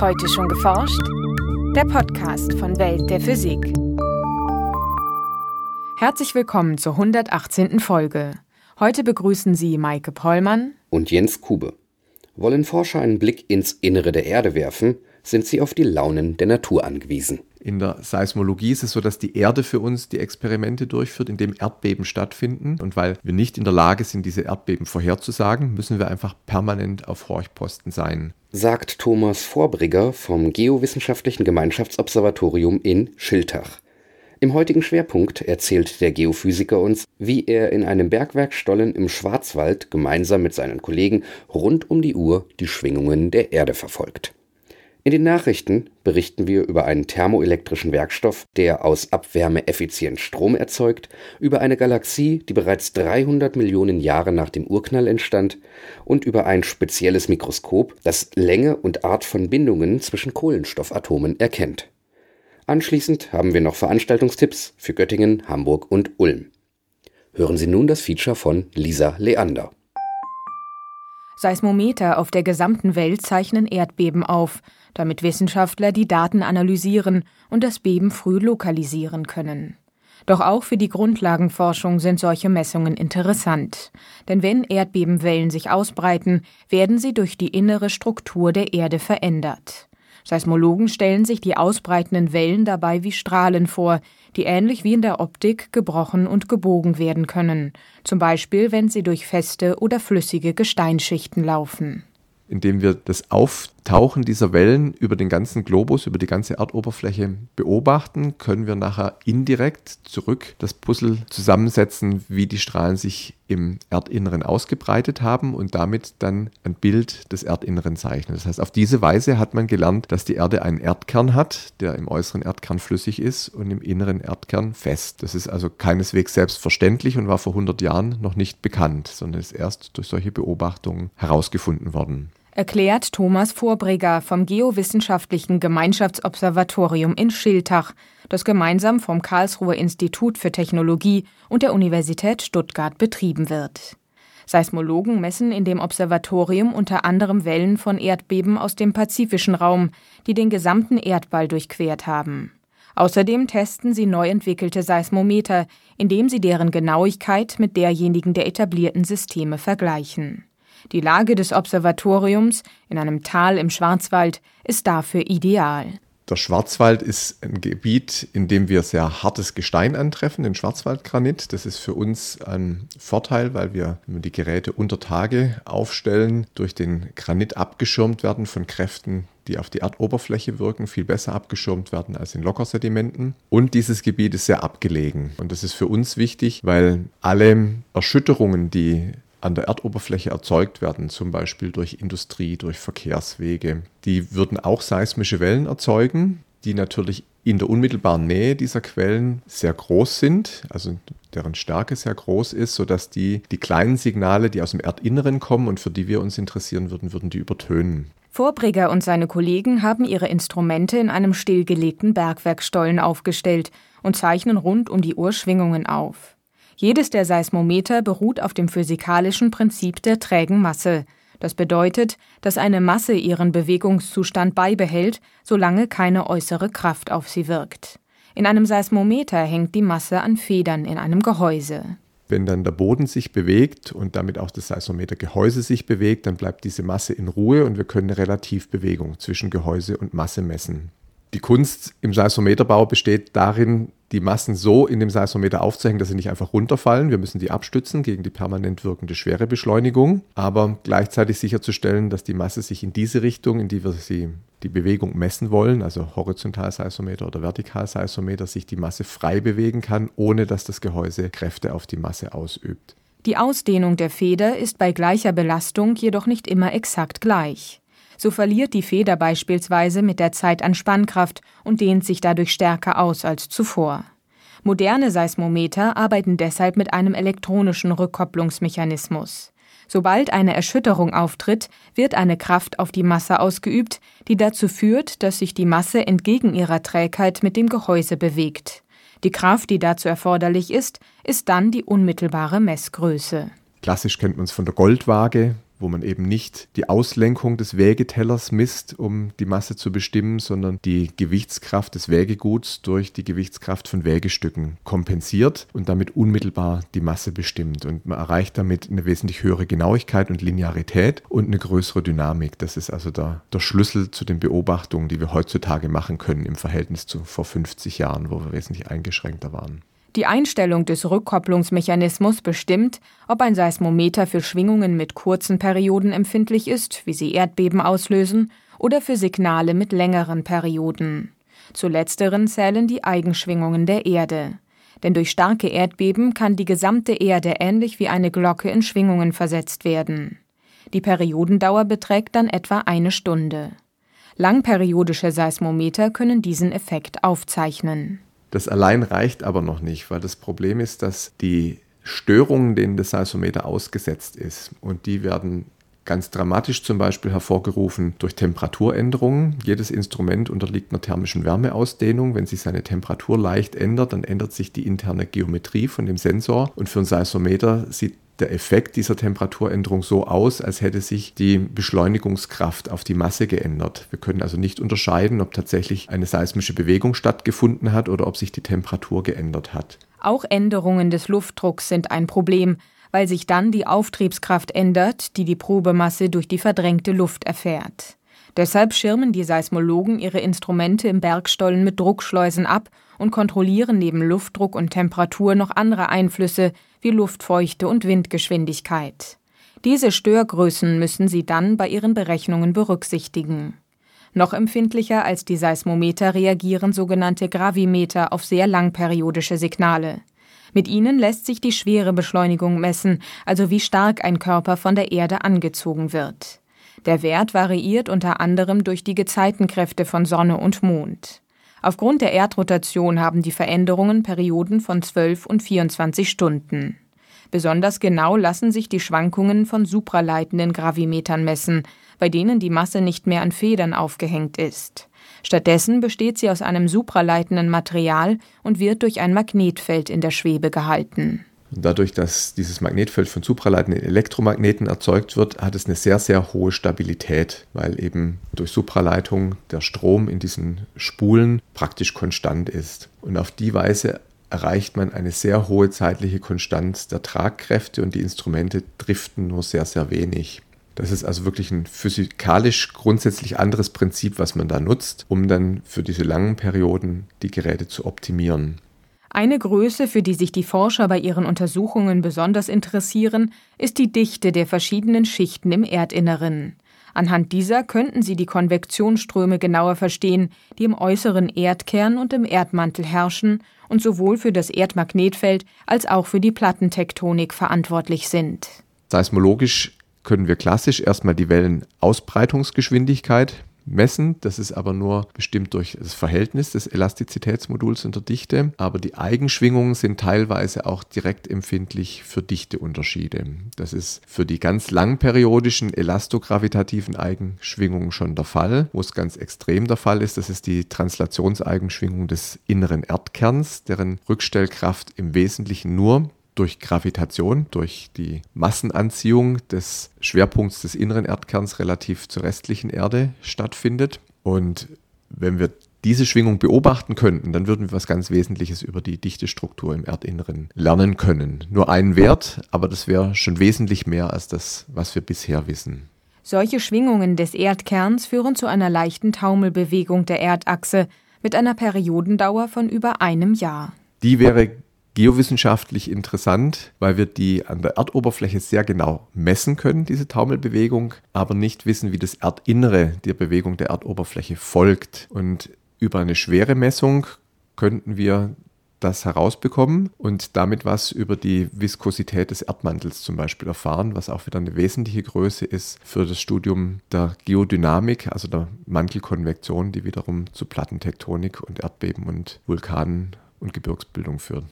Heute schon geforscht? Der Podcast von Welt der Physik. Herzlich willkommen zur 118. Folge. Heute begrüßen Sie Maike Pollmann und Jens Kube. Wollen Forscher einen Blick ins Innere der Erde werfen, sind sie auf die Launen der Natur angewiesen. In der Seismologie ist es so, dass die Erde für uns die Experimente durchführt, in dem Erdbeben stattfinden. Und weil wir nicht in der Lage sind, diese Erdbeben vorherzusagen, müssen wir einfach permanent auf Horchposten sein. Sagt Thomas Vorbrigger vom Geowissenschaftlichen Gemeinschaftsobservatorium in Schiltach. Im heutigen Schwerpunkt erzählt der Geophysiker uns, wie er in einem Bergwerkstollen im Schwarzwald gemeinsam mit seinen Kollegen rund um die Uhr die Schwingungen der Erde verfolgt. In den Nachrichten berichten wir über einen thermoelektrischen Werkstoff, der aus Abwärme effizient Strom erzeugt, über eine Galaxie, die bereits 300 Millionen Jahre nach dem Urknall entstand, und über ein spezielles Mikroskop, das Länge und Art von Bindungen zwischen Kohlenstoffatomen erkennt. Anschließend haben wir noch Veranstaltungstipps für Göttingen, Hamburg und Ulm. Hören Sie nun das Feature von Lisa Leander. Seismometer auf der gesamten Welt zeichnen Erdbeben auf, damit Wissenschaftler die Daten analysieren und das Beben früh lokalisieren können. Doch auch für die Grundlagenforschung sind solche Messungen interessant. Denn wenn Erdbebenwellen sich ausbreiten, werden sie durch die innere Struktur der Erde verändert. Seismologen stellen sich die ausbreitenden Wellen dabei wie Strahlen vor, die ähnlich wie in der Optik gebrochen und gebogen werden können, zum Beispiel wenn sie durch feste oder flüssige Gesteinsschichten laufen. Indem wir das Auftauchen dieser Wellen über den ganzen Globus, über die ganze Erdoberfläche beobachten, können wir nachher indirekt zurück das Puzzle zusammensetzen, wie die Strahlen sich im Erdinneren ausgebreitet haben und damit dann ein Bild des Erdinneren zeichnen. Das heißt, auf diese Weise hat man gelernt, dass die Erde einen Erdkern hat, der im äußeren Erdkern flüssig ist und im inneren Erdkern fest. Das ist also keineswegs selbstverständlich und war vor 100 Jahren noch nicht bekannt, sondern ist erst durch solche Beobachtungen herausgefunden worden erklärt Thomas Vorbreger vom Geowissenschaftlichen Gemeinschaftsobservatorium in Schiltach, das gemeinsam vom Karlsruher Institut für Technologie und der Universität Stuttgart betrieben wird. Seismologen messen in dem Observatorium unter anderem Wellen von Erdbeben aus dem pazifischen Raum, die den gesamten Erdball durchquert haben. Außerdem testen sie neu entwickelte Seismometer, indem sie deren Genauigkeit mit derjenigen der etablierten Systeme vergleichen. Die Lage des Observatoriums in einem Tal im Schwarzwald ist dafür ideal. Der Schwarzwald ist ein Gebiet, in dem wir sehr hartes Gestein antreffen, den Schwarzwaldgranit. Das ist für uns ein Vorteil, weil wir, die Geräte unter Tage aufstellen, durch den Granit abgeschirmt werden von Kräften, die auf die Erdoberfläche wirken, viel besser abgeschirmt werden als in Lockersedimenten. Und dieses Gebiet ist sehr abgelegen. Und das ist für uns wichtig, weil alle Erschütterungen, die an der Erdoberfläche erzeugt werden, zum Beispiel durch Industrie, durch Verkehrswege. Die würden auch seismische Wellen erzeugen, die natürlich in der unmittelbaren Nähe dieser Quellen sehr groß sind, also deren Stärke sehr groß ist, sodass die, die kleinen Signale, die aus dem Erdinneren kommen und für die wir uns interessieren würden, würden die übertönen. Vorbreger und seine Kollegen haben ihre Instrumente in einem stillgelegten Bergwerkstollen aufgestellt und zeichnen rund um die Uhr Schwingungen auf. Jedes der Seismometer beruht auf dem physikalischen Prinzip der trägen Masse. Das bedeutet, dass eine Masse ihren Bewegungszustand beibehält, solange keine äußere Kraft auf sie wirkt. In einem Seismometer hängt die Masse an Federn in einem Gehäuse. Wenn dann der Boden sich bewegt und damit auch das Seismometergehäuse sich bewegt, dann bleibt diese Masse in Ruhe und wir können eine Relativbewegung zwischen Gehäuse und Masse messen. Die Kunst im Seismometerbau besteht darin, die Massen so in dem Seismometer aufzuhängen, dass sie nicht einfach runterfallen. Wir müssen die abstützen gegen die permanent wirkende Schwerebeschleunigung, aber gleichzeitig sicherzustellen, dass die Masse sich in diese Richtung, in die wir sie die Bewegung messen wollen, also Horizontalseismometer oder Vertikalseismometer, sich die Masse frei bewegen kann, ohne dass das Gehäuse Kräfte auf die Masse ausübt. Die Ausdehnung der Feder ist bei gleicher Belastung jedoch nicht immer exakt gleich. So verliert die Feder beispielsweise mit der Zeit an Spannkraft und dehnt sich dadurch stärker aus als zuvor. Moderne Seismometer arbeiten deshalb mit einem elektronischen Rückkopplungsmechanismus. Sobald eine Erschütterung auftritt, wird eine Kraft auf die Masse ausgeübt, die dazu führt, dass sich die Masse entgegen ihrer Trägheit mit dem Gehäuse bewegt. Die Kraft, die dazu erforderlich ist, ist dann die unmittelbare Messgröße. Klassisch kennt man es von der Goldwaage. Wo man eben nicht die Auslenkung des Wägetellers misst, um die Masse zu bestimmen, sondern die Gewichtskraft des Wägeguts durch die Gewichtskraft von Wägestücken kompensiert und damit unmittelbar die Masse bestimmt. Und man erreicht damit eine wesentlich höhere Genauigkeit und Linearität und eine größere Dynamik. Das ist also der, der Schlüssel zu den Beobachtungen, die wir heutzutage machen können im Verhältnis zu vor 50 Jahren, wo wir wesentlich eingeschränkter waren. Die Einstellung des Rückkopplungsmechanismus bestimmt, ob ein Seismometer für Schwingungen mit kurzen Perioden empfindlich ist, wie sie Erdbeben auslösen, oder für Signale mit längeren Perioden. Zu letzteren zählen die Eigenschwingungen der Erde. Denn durch starke Erdbeben kann die gesamte Erde ähnlich wie eine Glocke in Schwingungen versetzt werden. Die Periodendauer beträgt dann etwa eine Stunde. Langperiodische Seismometer können diesen Effekt aufzeichnen. Das allein reicht aber noch nicht, weil das Problem ist, dass die Störungen, denen das Seismometer ausgesetzt ist, und die werden ganz dramatisch zum Beispiel hervorgerufen durch Temperaturänderungen. Jedes Instrument unterliegt einer thermischen Wärmeausdehnung. Wenn sich seine Temperatur leicht ändert, dann ändert sich die interne Geometrie von dem Sensor. Und für ein Seismometer sieht der Effekt dieser Temperaturänderung so aus, als hätte sich die Beschleunigungskraft auf die Masse geändert. Wir können also nicht unterscheiden, ob tatsächlich eine seismische Bewegung stattgefunden hat oder ob sich die Temperatur geändert hat. Auch Änderungen des Luftdrucks sind ein Problem, weil sich dann die Auftriebskraft ändert, die die Probemasse durch die verdrängte Luft erfährt. Deshalb schirmen die Seismologen ihre Instrumente im Bergstollen mit Druckschleusen ab und kontrollieren neben Luftdruck und Temperatur noch andere Einflüsse wie Luftfeuchte und Windgeschwindigkeit. Diese Störgrößen müssen sie dann bei ihren Berechnungen berücksichtigen. Noch empfindlicher als die Seismometer reagieren sogenannte Gravimeter auf sehr langperiodische Signale. Mit ihnen lässt sich die Schwerebeschleunigung messen, also wie stark ein Körper von der Erde angezogen wird. Der Wert variiert unter anderem durch die Gezeitenkräfte von Sonne und Mond. Aufgrund der Erdrotation haben die Veränderungen Perioden von 12 und 24 Stunden. Besonders genau lassen sich die Schwankungen von supraleitenden Gravimetern messen, bei denen die Masse nicht mehr an Federn aufgehängt ist. Stattdessen besteht sie aus einem supraleitenden Material und wird durch ein Magnetfeld in der Schwebe gehalten. Dadurch, dass dieses Magnetfeld von supraleitenden Elektromagneten erzeugt wird, hat es eine sehr, sehr hohe Stabilität, weil eben durch Supraleitung der Strom in diesen Spulen praktisch konstant ist. Und auf die Weise erreicht man eine sehr hohe zeitliche Konstanz der Tragkräfte und die Instrumente driften nur sehr, sehr wenig. Das ist also wirklich ein physikalisch grundsätzlich anderes Prinzip, was man da nutzt, um dann für diese langen Perioden die Geräte zu optimieren. Eine Größe, für die sich die Forscher bei ihren Untersuchungen besonders interessieren, ist die Dichte der verschiedenen Schichten im Erdinneren. Anhand dieser könnten sie die Konvektionsströme genauer verstehen, die im äußeren Erdkern und im Erdmantel herrschen und sowohl für das Erdmagnetfeld als auch für die Plattentektonik verantwortlich sind. Seismologisch können wir klassisch erstmal die Wellenausbreitungsgeschwindigkeit messen. Das ist aber nur bestimmt durch das Verhältnis des Elastizitätsmoduls und der Dichte. Aber die Eigenschwingungen sind teilweise auch direkt empfindlich für Dichteunterschiede. Das ist für die ganz langperiodischen elastogravitativen Eigenschwingungen schon der Fall. Wo es ganz extrem der Fall ist, das ist die Translationseigenschwingung des inneren Erdkerns, deren Rückstellkraft im Wesentlichen nur durch Gravitation, durch die Massenanziehung des Schwerpunkts des inneren Erdkerns relativ zur restlichen Erde stattfindet. Und wenn wir diese Schwingung beobachten könnten, dann würden wir was ganz Wesentliches über die Dichtestruktur im Erdinneren lernen können. Nur einen Wert, aber das wäre schon wesentlich mehr als das, was wir bisher wissen. Solche Schwingungen des Erdkerns führen zu einer leichten Taumelbewegung der Erdachse mit einer Periodendauer von über einem Jahr. Die wäre geowissenschaftlich interessant, weil wir die an der Erdoberfläche sehr genau messen können, diese Taumelbewegung, aber nicht wissen, wie das Erdinnere der Bewegung der Erdoberfläche folgt. Und über eine schwere Messung könnten wir das herausbekommen und damit was über die Viskosität des Erdmantels zum Beispiel erfahren, was auch wieder eine wesentliche Größe ist für das Studium der Geodynamik, also der Mantelkonvektion, die wiederum zu Plattentektonik und Erdbeben und Vulkanen und Gebirgsbildung führen.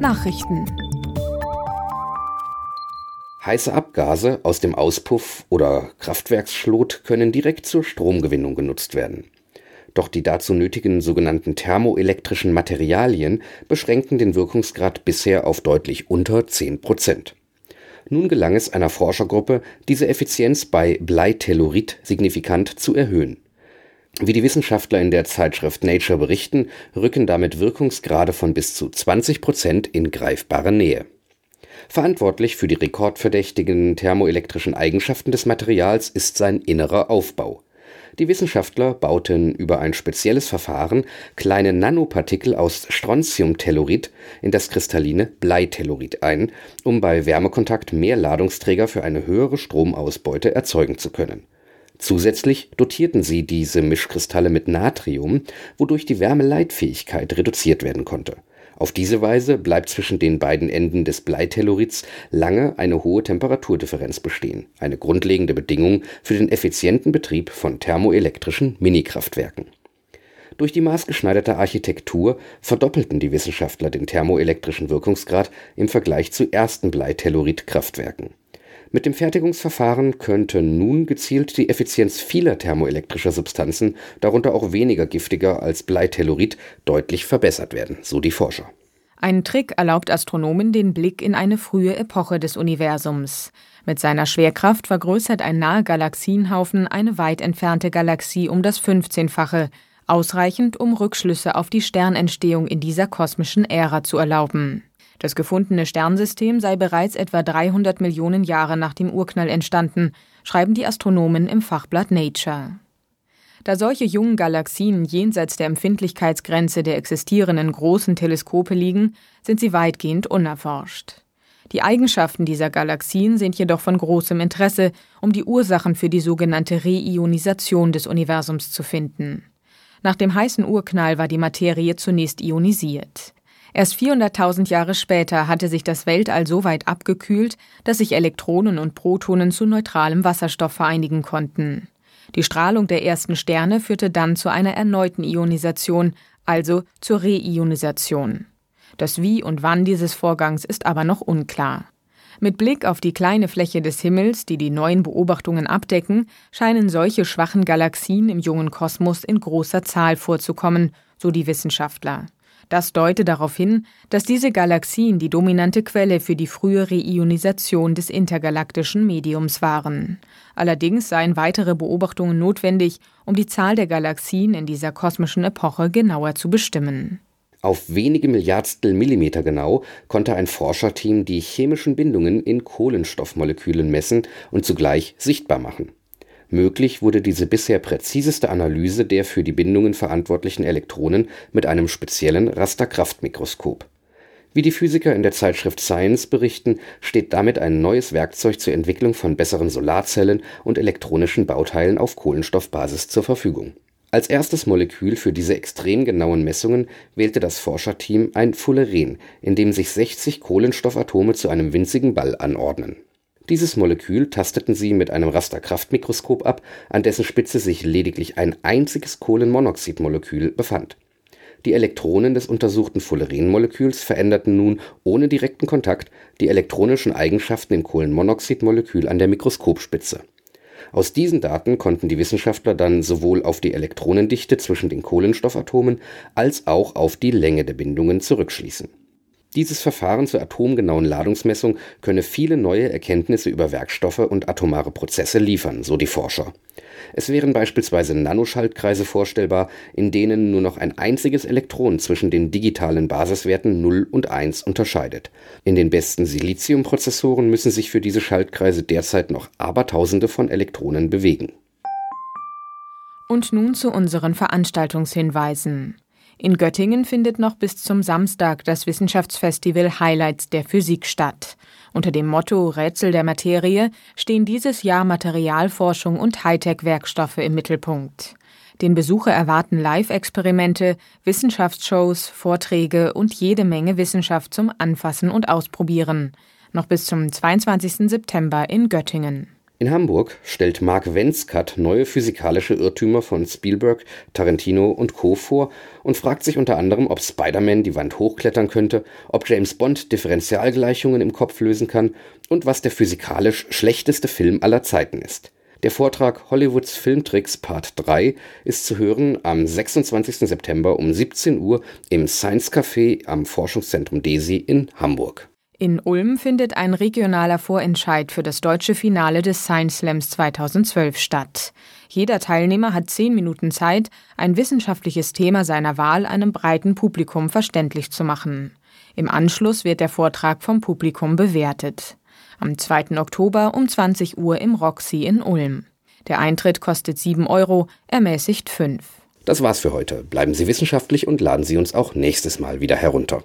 Nachrichten. Heiße Abgase aus dem Auspuff oder Kraftwerksschlot können direkt zur Stromgewinnung genutzt werden. Doch die dazu nötigen sogenannten thermoelektrischen Materialien beschränken den Wirkungsgrad bisher auf deutlich unter 10 Prozent. Nun gelang es einer Forschergruppe, diese Effizienz bei Bleitellurid signifikant zu erhöhen. Wie die Wissenschaftler in der Zeitschrift Nature berichten, rücken damit Wirkungsgrade von bis zu 20 Prozent in greifbare Nähe. Verantwortlich für die rekordverdächtigen thermoelektrischen Eigenschaften des Materials ist sein innerer Aufbau die Wissenschaftler bauten über ein spezielles Verfahren kleine Nanopartikel aus Strontiumtellurid in das kristalline Bleitellurid ein, um bei Wärmekontakt mehr Ladungsträger für eine höhere Stromausbeute erzeugen zu können. Zusätzlich dotierten sie diese Mischkristalle mit Natrium, wodurch die Wärmeleitfähigkeit reduziert werden konnte auf diese Weise bleibt zwischen den beiden Enden des Bleitellurids lange eine hohe Temperaturdifferenz bestehen, eine grundlegende Bedingung für den effizienten Betrieb von thermoelektrischen Minikraftwerken. Durch die maßgeschneiderte Architektur verdoppelten die Wissenschaftler den thermoelektrischen Wirkungsgrad im Vergleich zu ersten Bleitellurid-Kraftwerken mit dem Fertigungsverfahren könnte nun gezielt die Effizienz vieler thermoelektrischer Substanzen, darunter auch weniger giftiger als Bleitellurid, deutlich verbessert werden, so die Forscher. Ein Trick erlaubt Astronomen den Blick in eine frühe Epoche des Universums. Mit seiner Schwerkraft vergrößert ein naher Galaxienhaufen eine weit entfernte Galaxie um das 15-fache, ausreichend, um Rückschlüsse auf die Sternentstehung in dieser kosmischen Ära zu erlauben. Das gefundene Sternsystem sei bereits etwa 300 Millionen Jahre nach dem Urknall entstanden, schreiben die Astronomen im Fachblatt Nature. Da solche jungen Galaxien jenseits der Empfindlichkeitsgrenze der existierenden großen Teleskope liegen, sind sie weitgehend unerforscht. Die Eigenschaften dieser Galaxien sind jedoch von großem Interesse, um die Ursachen für die sogenannte Reionisation des Universums zu finden. Nach dem heißen Urknall war die Materie zunächst ionisiert. Erst 400.000 Jahre später hatte sich das Weltall so weit abgekühlt, dass sich Elektronen und Protonen zu neutralem Wasserstoff vereinigen konnten. Die Strahlung der ersten Sterne führte dann zu einer erneuten Ionisation, also zur Reionisation. Das Wie und Wann dieses Vorgangs ist aber noch unklar. Mit Blick auf die kleine Fläche des Himmels, die die neuen Beobachtungen abdecken, scheinen solche schwachen Galaxien im jungen Kosmos in großer Zahl vorzukommen, so die Wissenschaftler. Das deute darauf hin, dass diese Galaxien die dominante Quelle für die frühere Ionisation des intergalaktischen Mediums waren. Allerdings seien weitere Beobachtungen notwendig, um die Zahl der Galaxien in dieser kosmischen Epoche genauer zu bestimmen. Auf wenige Milliardstel Millimeter genau konnte ein Forscherteam die chemischen Bindungen in Kohlenstoffmolekülen messen und zugleich sichtbar machen Möglich wurde diese bisher präziseste Analyse der für die Bindungen verantwortlichen Elektronen mit einem speziellen Rasterkraftmikroskop. Wie die Physiker in der Zeitschrift Science berichten, steht damit ein neues Werkzeug zur Entwicklung von besseren Solarzellen und elektronischen Bauteilen auf Kohlenstoffbasis zur Verfügung. Als erstes Molekül für diese extrem genauen Messungen wählte das Forscherteam ein Fulleren, in dem sich 60 Kohlenstoffatome zu einem winzigen Ball anordnen dieses Molekül tasteten sie mit einem Rasterkraftmikroskop ab, an dessen Spitze sich lediglich ein einziges Kohlenmonoxidmolekül befand. Die Elektronen des untersuchten Fullerenmoleküls veränderten nun ohne direkten Kontakt die elektronischen Eigenschaften im Kohlenmonoxidmolekül an der Mikroskopspitze. Aus diesen Daten konnten die Wissenschaftler dann sowohl auf die Elektronendichte zwischen den Kohlenstoffatomen als auch auf die Länge der Bindungen zurückschließen dieses Verfahren zur atomgenauen Ladungsmessung könne viele neue Erkenntnisse über Werkstoffe und atomare Prozesse liefern, so die Forscher. Es wären beispielsweise Nanoschaltkreise vorstellbar, in denen nur noch ein einziges Elektron zwischen den digitalen Basiswerten 0 und 1 unterscheidet. In den besten Siliziumprozessoren müssen sich für diese Schaltkreise derzeit noch Abertausende von Elektronen bewegen. Und nun zu unseren Veranstaltungshinweisen. In Göttingen findet noch bis zum Samstag das Wissenschaftsfestival Highlights der Physik statt. Unter dem Motto Rätsel der Materie stehen dieses Jahr Materialforschung und Hightech-Werkstoffe im Mittelpunkt. Den Besucher erwarten Live-Experimente, Wissenschaftsshows, Vorträge und jede Menge Wissenschaft zum Anfassen und Ausprobieren. Noch bis zum 22. September in Göttingen. In Hamburg stellt Mark Wenskat neue physikalische Irrtümer von Spielberg, Tarantino und Co. vor und fragt sich unter anderem, ob Spider-Man die Wand hochklettern könnte, ob James Bond Differentialgleichungen im Kopf lösen kann und was der physikalisch schlechteste Film aller Zeiten ist. Der Vortrag Hollywoods Filmtricks Part 3 ist zu hören am 26. September um 17 Uhr im Science Café am Forschungszentrum DESI in Hamburg. In Ulm findet ein regionaler Vorentscheid für das deutsche Finale des Science Slams 2012 statt. Jeder Teilnehmer hat zehn Minuten Zeit, ein wissenschaftliches Thema seiner Wahl einem breiten Publikum verständlich zu machen. Im Anschluss wird der Vortrag vom Publikum bewertet. Am 2. Oktober um 20 Uhr im Roxy in Ulm. Der Eintritt kostet 7 Euro, ermäßigt 5. Das war's für heute. Bleiben Sie wissenschaftlich und laden Sie uns auch nächstes Mal wieder herunter.